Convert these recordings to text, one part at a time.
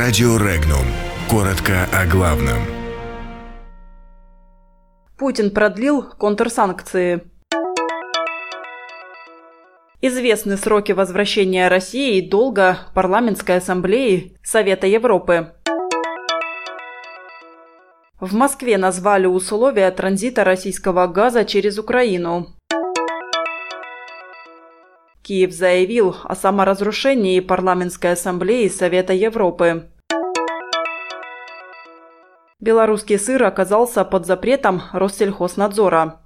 Радио Регнум. Коротко о главном. Путин продлил контрсанкции. Известны сроки возвращения России и долга Парламентской ассамблеи Совета Европы. В Москве назвали условия транзита российского газа через Украину. Киев заявил о саморазрушении парламентской ассамблеи Совета Европы. Белорусский сыр оказался под запретом Россельхознадзора.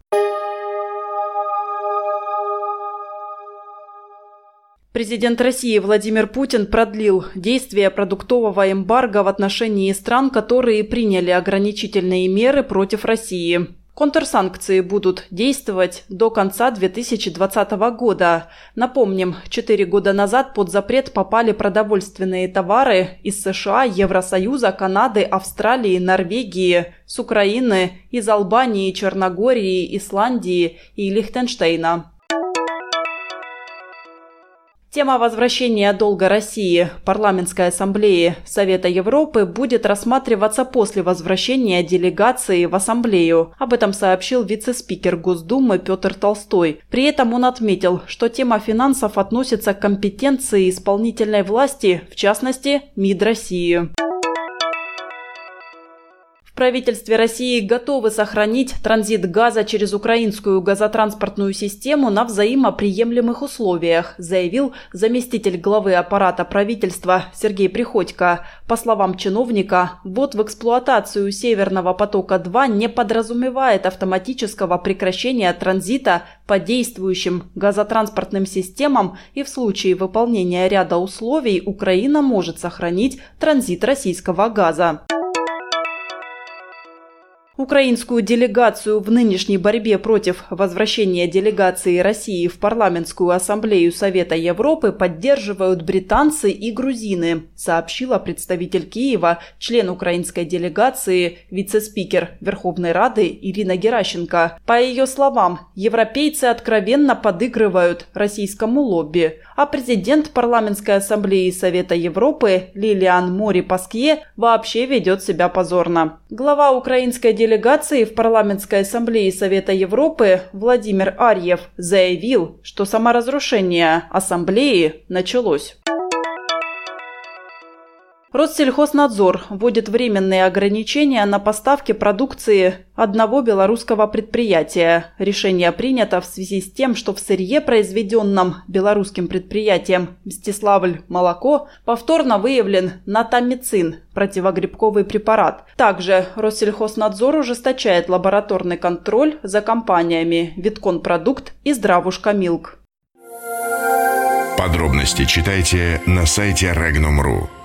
Президент России Владимир Путин продлил действие продуктового эмбарго в отношении стран, которые приняли ограничительные меры против России. Контрсанкции будут действовать до конца 2020 года. Напомним, четыре года назад под запрет попали продовольственные товары из США, Евросоюза, Канады, Австралии, Норвегии, с Украины, из Албании, Черногории, Исландии и Лихтенштейна. Тема возвращения долга России парламентской ассамблеи Совета Европы будет рассматриваться после возвращения делегации в ассамблею. Об этом сообщил вице-спикер Госдумы Петр Толстой. При этом он отметил, что тема финансов относится к компетенции исполнительной власти, в частности МИД России правительстве России готовы сохранить транзит газа через украинскую газотранспортную систему на взаимоприемлемых условиях, заявил заместитель главы аппарата правительства Сергей Приходько. По словам чиновника, ввод в эксплуатацию Северного потока-2 не подразумевает автоматического прекращения транзита по действующим газотранспортным системам и в случае выполнения ряда условий Украина может сохранить транзит российского газа. Украинскую делегацию в нынешней борьбе против возвращения делегации России в парламентскую ассамблею Совета Европы поддерживают британцы и грузины, сообщила представитель Киева, член украинской делегации, вице-спикер Верховной Рады Ирина Геращенко. По ее словам, европейцы откровенно подыгрывают российскому лобби, а президент парламентской ассамблеи Совета Европы Лилиан Мори Паскье вообще ведет себя позорно. Глава украинской делегации делегации в Парламентской ассамблее Совета Европы Владимир Арьев заявил, что саморазрушение ассамблеи началось. Россельхознадзор вводит временные ограничения на поставки продукции одного белорусского предприятия. Решение принято в связи с тем, что в сырье, произведенном белорусским предприятием «Мстиславль молоко», повторно выявлен натамицин – противогрибковый препарат. Также Россельхознадзор ужесточает лабораторный контроль за компаниями «Витконпродукт» и «Здравушка Милк». Подробности читайте на сайте Regnum.ru.